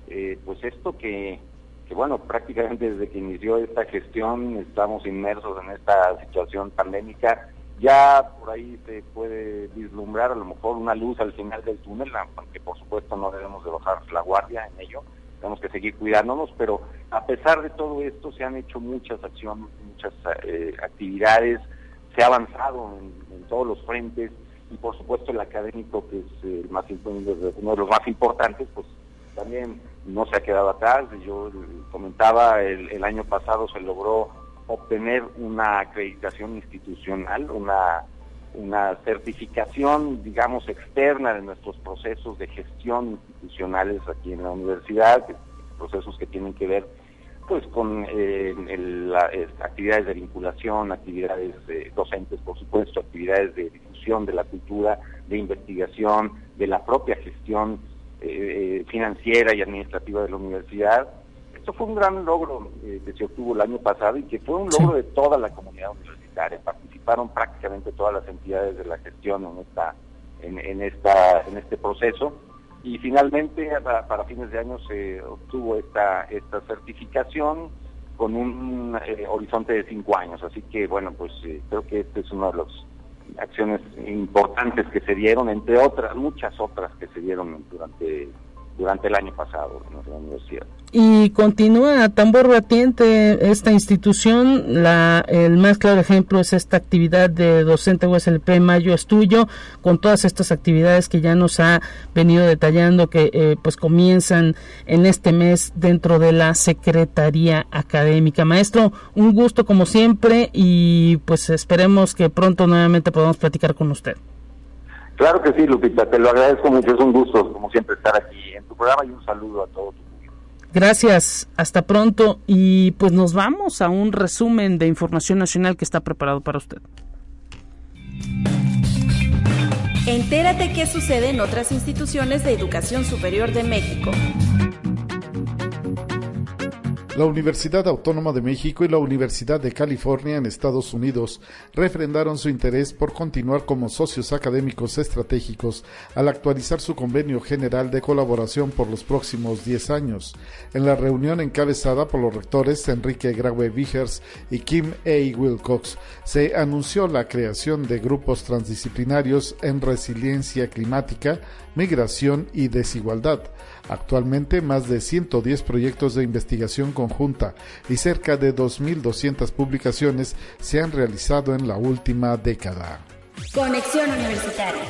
eh, pues esto que, que bueno, prácticamente desde que inició esta gestión estamos inmersos en esta situación pandémica ya por ahí se puede vislumbrar a lo mejor una luz al final del túnel, aunque por supuesto no debemos de bajar la guardia en ello, tenemos que seguir cuidándonos, pero a pesar de todo esto se han hecho muchas acciones, muchas eh, actividades, se ha avanzado en, todos los frentes y por supuesto el académico que es el más uno de los más importantes, pues también no se ha quedado atrás. Yo comentaba, el, el año pasado se logró obtener una acreditación institucional, una, una certificación, digamos, externa de nuestros procesos de gestión institucionales aquí en la universidad, procesos que tienen que ver pues con eh, actividades de vinculación, actividades docentes, por supuesto, actividades de difusión de la cultura, de investigación, de la propia gestión eh, financiera y administrativa de la universidad. Esto fue un gran logro eh, que se obtuvo el año pasado y que fue un logro de toda la comunidad universitaria. Participaron prácticamente todas las entidades de la gestión en esta en, esta en este proceso y finalmente para, fines de año se obtuvo esta, esta certificación con un eh, horizonte de cinco años. Así que bueno, pues eh, creo que esta es una de las acciones importantes que se dieron, entre otras, muchas otras que se dieron durante durante el año pasado en nuestra universidad. Y continúa tambor batiente esta institución, la, el más claro ejemplo es esta actividad de docente USLP Mayo Estudio, con todas estas actividades que ya nos ha venido detallando que eh, pues comienzan en este mes dentro de la Secretaría Académica. Maestro, un gusto como siempre y pues esperemos que pronto nuevamente podamos platicar con usted. Claro que sí, Lupita, te lo agradezco mucho, es un gusto como siempre estar aquí en tu programa y un saludo a todo tu público. Gracias, hasta pronto y pues nos vamos a un resumen de información nacional que está preparado para usted. Entérate qué sucede en otras instituciones de educación superior de México. La Universidad Autónoma de México y la Universidad de California en Estados Unidos refrendaron su interés por continuar como socios académicos estratégicos al actualizar su convenio general de colaboración por los próximos 10 años. En la reunión encabezada por los rectores Enrique Graue Vigers y Kim A. Wilcox, se anunció la creación de grupos transdisciplinarios en resiliencia climática, migración y desigualdad Actualmente, más de 110 proyectos de investigación conjunta y cerca de 2.200 publicaciones se han realizado en la última década. Conexión Universitaria.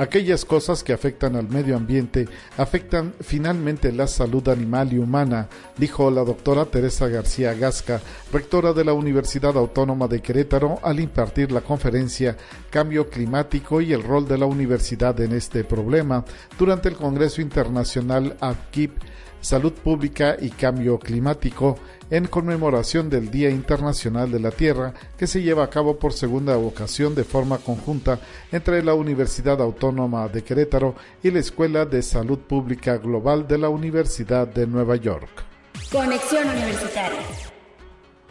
Aquellas cosas que afectan al medio ambiente afectan finalmente la salud animal y humana, dijo la doctora Teresa García Gasca, rectora de la Universidad Autónoma de Querétaro, al impartir la conferencia Cambio Climático y el rol de la universidad en este problema durante el Congreso Internacional APKIP Salud Pública y Cambio Climático en conmemoración del Día Internacional de la Tierra que se lleva a cabo por segunda ocasión de forma conjunta entre la Universidad Autónoma de Querétaro y la Escuela de Salud Pública Global de la Universidad de Nueva York. Conexión Universitaria.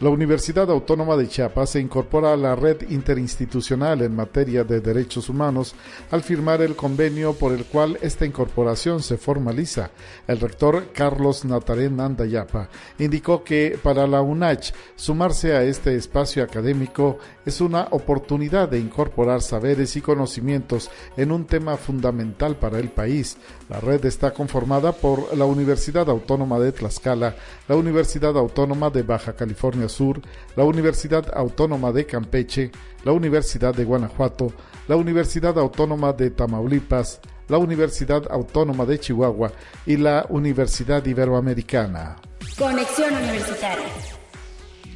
La Universidad Autónoma de Chiapas se incorpora a la red interinstitucional en materia de derechos humanos al firmar el convenio por el cual esta incorporación se formaliza. El rector Carlos Natarén Andayapa indicó que para la UNACH sumarse a este espacio académico es una oportunidad de incorporar saberes y conocimientos en un tema fundamental para el país. La red está conformada por la Universidad Autónoma de Tlaxcala, la Universidad Autónoma de Baja California Sur, la Universidad Autónoma de Campeche, la Universidad de Guanajuato, la Universidad Autónoma de Tamaulipas, la Universidad Autónoma de Chihuahua y la Universidad Iberoamericana. Conexión Universitaria.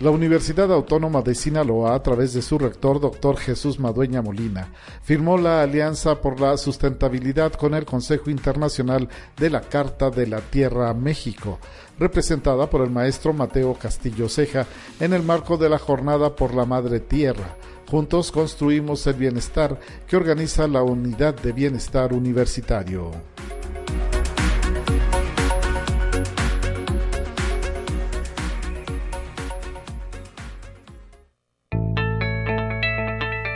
La Universidad Autónoma de Sinaloa, a través de su rector, doctor Jesús Madueña Molina, firmó la Alianza por la Sustentabilidad con el Consejo Internacional de la Carta de la Tierra México, representada por el maestro Mateo Castillo Ceja en el marco de la Jornada por la Madre Tierra. Juntos construimos el bienestar que organiza la Unidad de Bienestar Universitario.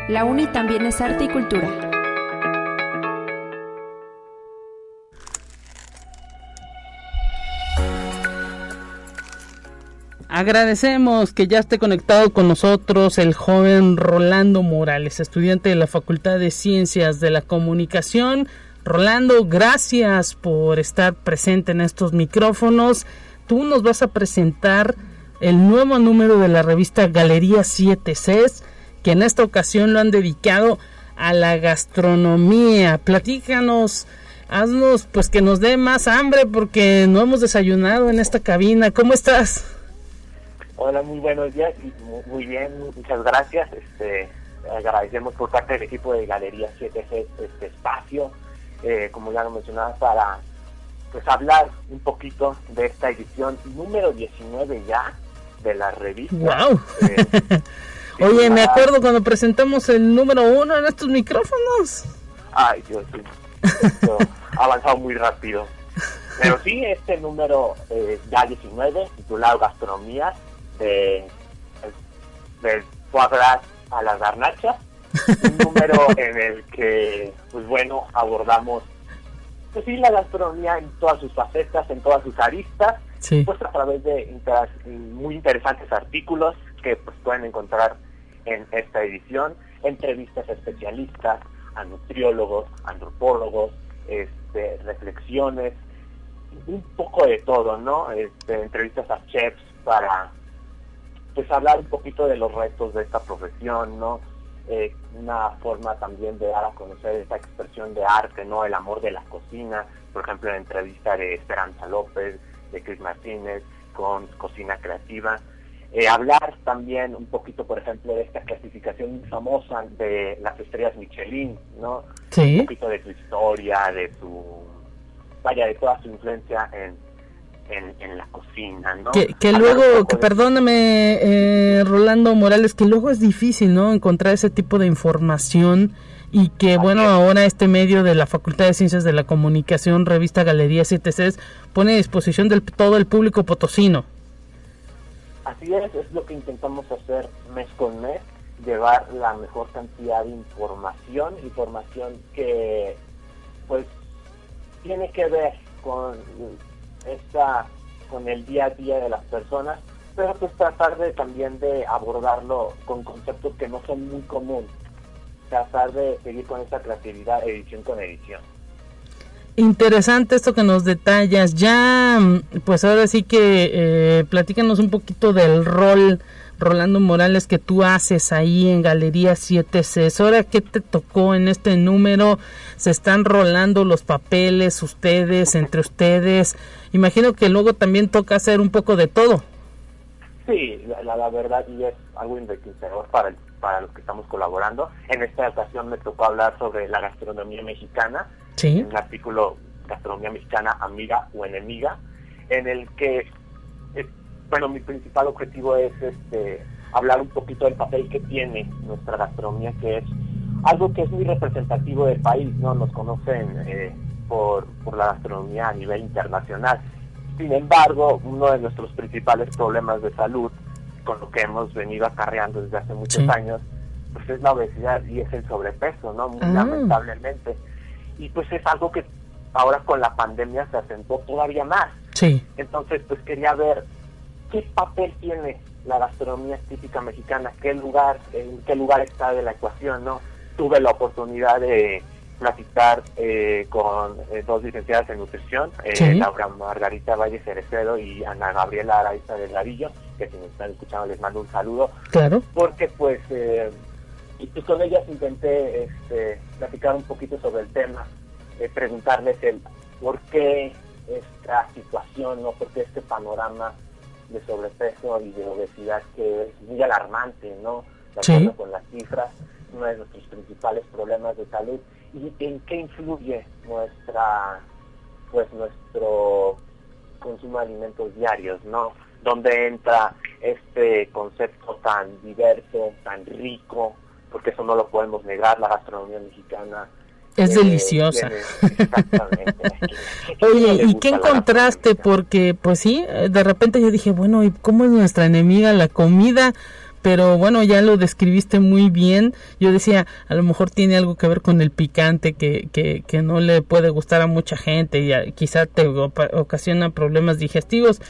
La UNI también es arte y cultura. Agradecemos que ya esté conectado con nosotros el joven Rolando Morales, estudiante de la Facultad de Ciencias de la Comunicación. Rolando, gracias por estar presente en estos micrófonos. Tú nos vas a presentar el nuevo número de la revista Galería 7 Cs que en esta ocasión lo han dedicado a la gastronomía. Platícanos haznos pues que nos dé más hambre porque no hemos desayunado en esta cabina. ¿Cómo estás? Hola, muy buenos días. Muy bien, muchas gracias. Este, agradecemos por parte del equipo de Galería 7G este espacio, eh, como ya lo mencionaba, para pues hablar un poquito de esta edición número 19 ya de la revista. ¡Wow! Eh, Oye, me acuerdo cuando presentamos el número uno en estos micrófonos. Ay, Dios mío. ha avanzado muy rápido. Pero sí, este número eh, ya 19, titulado Gastronomía, de, del a las garnachas, un número en el que, pues bueno, abordamos pues sí, la gastronomía en todas sus facetas, en todas sus aristas, pues a través de muy interesantes artículos que pues pueden encontrar en esta edición, entrevistas a especialistas, a nutriólogos, antropólogos, este, reflexiones, un poco de todo, ¿no? Este, entrevistas a chefs para pues hablar un poquito de los retos de esta profesión, ¿no? Eh, una forma también de dar a conocer esta expresión de arte, ¿no? El amor de la cocina, por ejemplo, la entrevista de Esperanza López, de Chris Martínez, con Cocina Creativa. Eh, hablar también un poquito, por ejemplo, de esta clasificación famosa de las estrellas Michelin, ¿no? Sí. Un poquito de su historia, de su, vaya, de toda su influencia en, en, la cocina, ¿no? Que, luego, que perdóname, eh, Rolando Morales, que luego es difícil, ¿no? Encontrar ese tipo de información y que, bueno, ahora este medio de la Facultad de Ciencias de la Comunicación, revista Galería 7 pone a disposición del todo el público potosino. Así es, es lo que intentamos hacer mes con mes, llevar la mejor cantidad de información, información que, pues, tiene que ver con está con el día a día de las personas, pero pues tratar de también de abordarlo con conceptos que no son muy comunes, tratar de seguir con esa creatividad edición con edición. Interesante esto que nos detallas. Ya, pues ahora sí que eh, platícanos un poquito del rol Rolando Morales, que tú haces ahí en Galería 7C. Ahora, ¿qué te tocó en este número? ¿Se están rolando los papeles ustedes, entre ustedes? Imagino que luego también toca hacer un poco de todo. Sí, la, verdad y es algo enriquecedor para, para los que estamos colaborando. En esta ocasión me tocó hablar sobre la gastronomía mexicana. Sí. El artículo Gastronomía Mexicana, Amiga o Enemiga, en el que bueno, mi principal objetivo es este hablar un poquito del papel que tiene nuestra gastronomía, que es algo que es muy representativo del país, ¿no? Nos conocen eh, por, la gastronomía a nivel internacional. Sin embargo, uno de nuestros principales problemas de salud, con lo que hemos venido acarreando desde hace muchos años, pues es la obesidad y es el sobrepeso, ¿no? Muy ah. lamentablemente. Y pues es algo que ahora con la pandemia se acentuó todavía más. Sí. Entonces, pues quería ver ¿qué papel tiene la gastronomía típica mexicana? ¿Qué lugar, en qué lugar está de la ecuación? no Tuve la oportunidad de platicar eh, con eh, dos licenciadas en nutrición, eh, Laura Margarita Valle Cerecedo y Ana Gabriela Araiza del Garillo, que si me están escuchando les mando un saludo. Claro. Porque pues, y pues con ellas intenté este, platicar un poquito sobre el tema, preguntarles el por qué esta situación, ¿no? por qué este panorama de sobrepeso y de obesidad que es muy alarmante, ¿no? De acuerdo con las cifras, uno de nuestros principales problemas de salud y en qué influye nuestra, pues nuestro consumo de alimentos diarios, ¿no? Donde entra este concepto tan diverso, tan rico, porque eso no lo podemos negar, la gastronomía mexicana es deliciosa. Oye, ¿y qué encontraste? Porque, pues sí, de repente yo dije, bueno, ¿y cómo es nuestra enemiga la comida? Pero bueno, ya lo describiste muy bien. Yo decía, a lo mejor tiene algo que ver con el picante que, que, que no le puede gustar a mucha gente y quizá te ocasiona problemas digestivos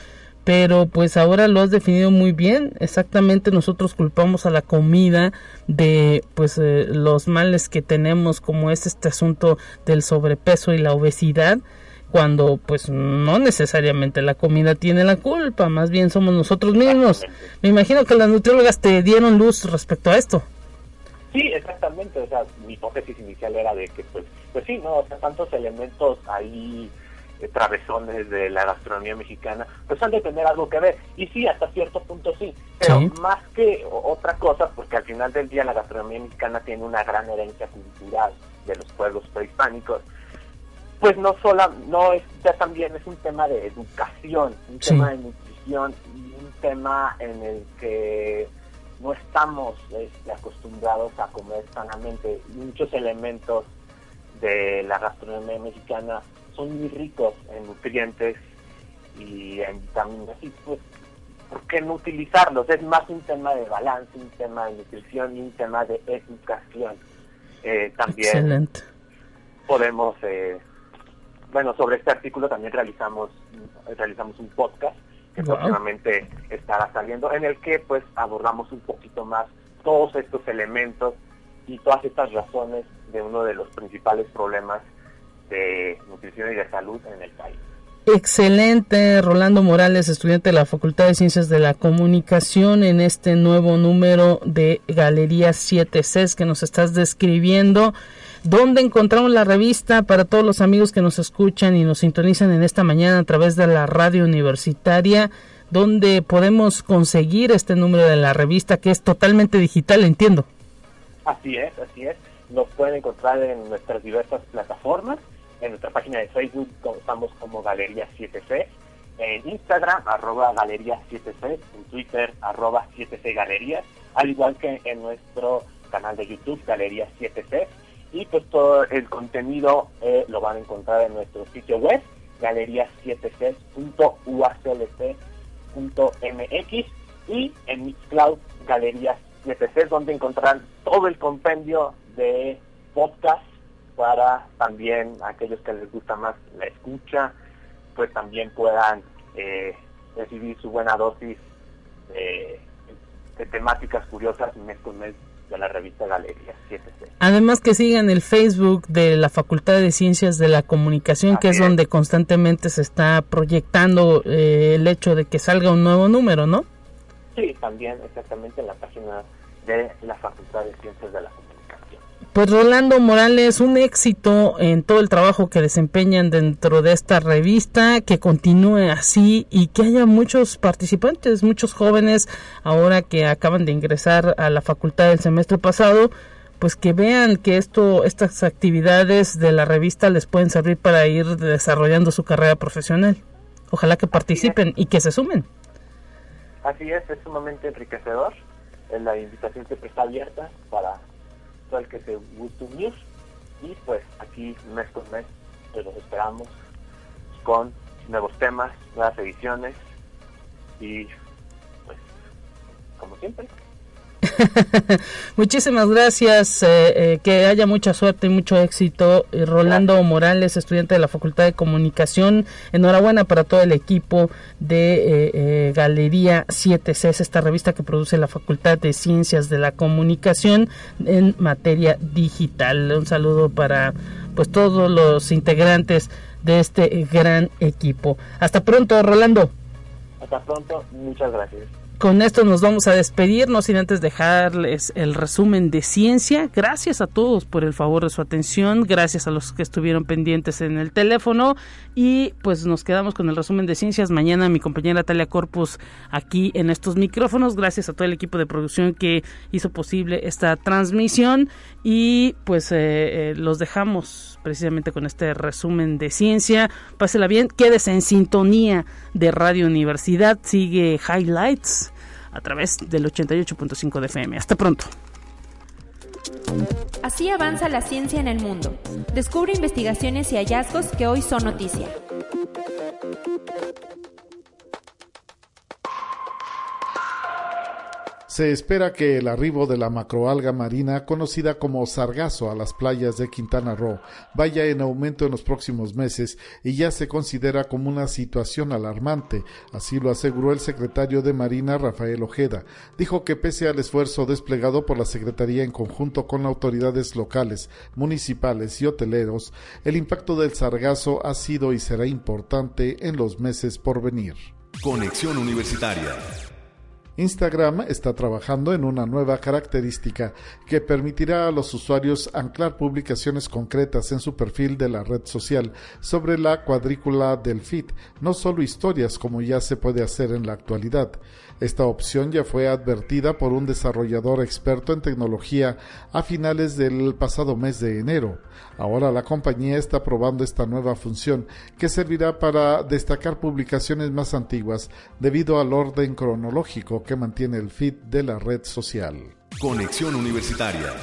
pero pues ahora lo has definido muy bien. Exactamente nosotros culpamos a la comida de pues eh, los males que tenemos como es este asunto del sobrepeso y la obesidad cuando pues no necesariamente la comida tiene la culpa, más bien somos nosotros mismos. Me imagino que las nutriólogas te dieron luz respecto a esto. Sí, exactamente. O sea, mi hipótesis inicial era de que, pues, pues sí, ¿no? O sea, tantos elementos ahí, eh, travesones de la gastronomía mexicana, pues han de tener algo que ver. Y sí, hasta cierto punto sí. Pero Sí. más que otra cosa, porque al final del día la gastronomía mexicana tiene una gran herencia cultural de los pueblos prehispánicos, pues no sola, no es, ya también es un tema de educación, un Sí. tema de nutrición y un tema en el que no estamos este, acostumbrados a comer sanamente. Muchos elementos de la gastronomía mexicana son muy ricos en nutrientes y en vitaminas y pues ¿por qué no utilizarlos? Es más un tema de balance, un tema de nutrición y un tema de educación. Eh, también Excelente. podemos eh, bueno sobre este artículo también realizamos realizamos un podcast que Wow. próximamente estará saliendo en el que pues abordamos un poquito más todos estos elementos y todas estas razones de uno de los principales problemas de nutrición y de salud en el país. Excelente, Rolando Morales, estudiante de la Facultad de Ciencias de la Comunicación, en este nuevo número de Galería 7C que nos estás describiendo. ¿Dónde encontramos la revista para todos los amigos que nos escuchan y nos sintonizan en esta mañana a través de la radio universitaria? ¿Dónde podemos conseguir este número de la revista que es totalmente digital, entiendo? Así es, así es. Nos pueden encontrar en nuestras diversas plataformas. En nuestra página de Facebook estamos como Galería 7C. En Instagram, arroba Galería 7C. En Twitter, arroba 7C Galerías. Al igual que en nuestro canal de YouTube, Galería 7C. Y pues todo el contenido eh, lo van a encontrar en nuestro sitio web, galería7c.uaclc.mx y en Mixcloud, Galerías 7C, donde encontrarán todo el compendio de podcast para también aquellos que les gusta más la escucha, pues también puedan eh, recibir su buena dosis de, de temáticas curiosas mes con mes de la revista Galería 7C. Además que sigan el Facebook de la Facultad de Ciencias de la Comunicación, que es donde constantemente se está proyectando eh, el hecho de que salga un nuevo número, ¿no? Sí, también exactamente en la página de la Facultad de Ciencias de la Comunicación. Pues Rolando Morales, un éxito en todo el trabajo que desempeñan dentro de esta revista, que continúe así y que haya muchos participantes, muchos jóvenes ahora que acaban de ingresar a la facultad del semestre pasado, pues que vean que esto, estas actividades de la revista les pueden servir para ir desarrollando su carrera profesional. Ojalá que participen y que se sumen. Así es, es sumamente enriquecedor. Eh, La invitación siempre está abierta para el que se guste unir. Y pues aquí mes con mes pues, los esperamos con nuevos temas, nuevas ediciones y pues como siempre. Muchísimas gracias, eh, eh, que haya mucha suerte y mucho éxito. Eh, Rolando Morales, estudiante de la Facultad de Comunicación, enhorabuena para todo el equipo de eh, Galería 7C, esta revista que produce la Facultad de Ciencias de la Comunicación en materia digital. Un saludo para pues todos los integrantes de este gran equipo. Hasta pronto, Rolando. Hasta pronto, muchas gracias. Con esto nos vamos a despedir, no sin antes dejarles el resumen de ciencia. Gracias a todos por el favor de su atención, gracias a los que estuvieron pendientes en el teléfono y pues nos quedamos con el resumen de ciencias. Mañana mi compañera Talia Corpus aquí en estos micrófonos, gracias a todo el equipo de producción que hizo posible esta transmisión y pues eh, eh, los dejamos precisamente con este resumen de ciencia. Pásela bien, quédese en sintonía de Radio Universidad, sigue Highlights a través del 88.5 de FM. Hasta pronto. Así avanza la ciencia en el mundo. Descubre investigaciones y hallazgos que hoy son noticia. Se espera que el arribo de la macroalga marina, conocida como sargazo, a las playas de Quintana Roo vaya en aumento en los próximos meses y ya se considera como una situación alarmante. Así lo aseguró el secretario de Marina, Rafael Ojeda. Dijo que pese al esfuerzo desplegado por la Secretaría en conjunto con autoridades locales, municipales y hoteleros, el impacto del sargazo ha sido y será importante en los meses por venir. Conexión Universitaria. Instagram está trabajando en una nueva característica que permitirá a los usuarios anclar publicaciones concretas en su perfil de la red social sobre la cuadrícula del feed, no solo historias como ya se puede hacer en la actualidad. Esta opción ya fue advertida por un desarrollador experto en tecnología a finales del pasado mes de enero. Ahora la compañía está probando esta nueva función que servirá para destacar publicaciones más antiguas debido al orden cronológico que mantiene el feed de la red social. Conexión Universitaria.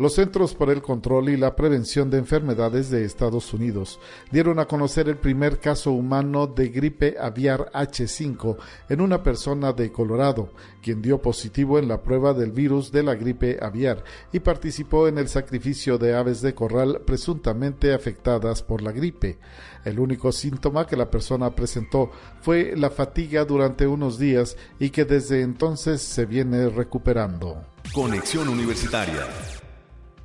Los Centros para el Control y la Prevención de Enfermedades de Estados Unidos dieron a conocer el primer caso humano de gripe aviar H5 en una persona de Colorado, quien dio positivo en la prueba del virus de la gripe aviar y participó en el sacrificio de aves de corral presuntamente afectadas por la gripe. El único síntoma que la persona presentó fue la fatiga durante unos días y que desde entonces se viene recuperando. Conexión Universitaria.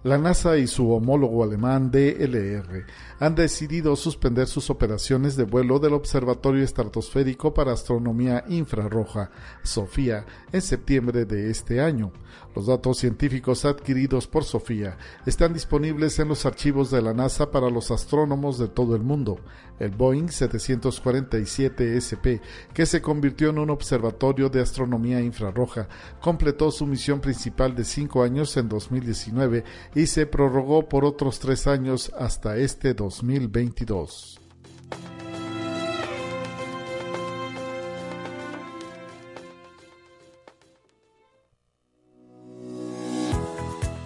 La NASA y su homólogo alemán DLR han decidido suspender sus operaciones de vuelo del Observatorio Estratosférico para Astronomía Infrarroja, SOFIA, en septiembre de este año. Los datos científicos adquiridos por SOFIA están disponibles en los archivos de la NASA para los astrónomos de todo el mundo. El Boeing 747 SP, que se convirtió en un observatorio de astronomía infrarroja, completó su misión principal de cinco años en 2019 y se prorrogó por otros tres años hasta este 2022.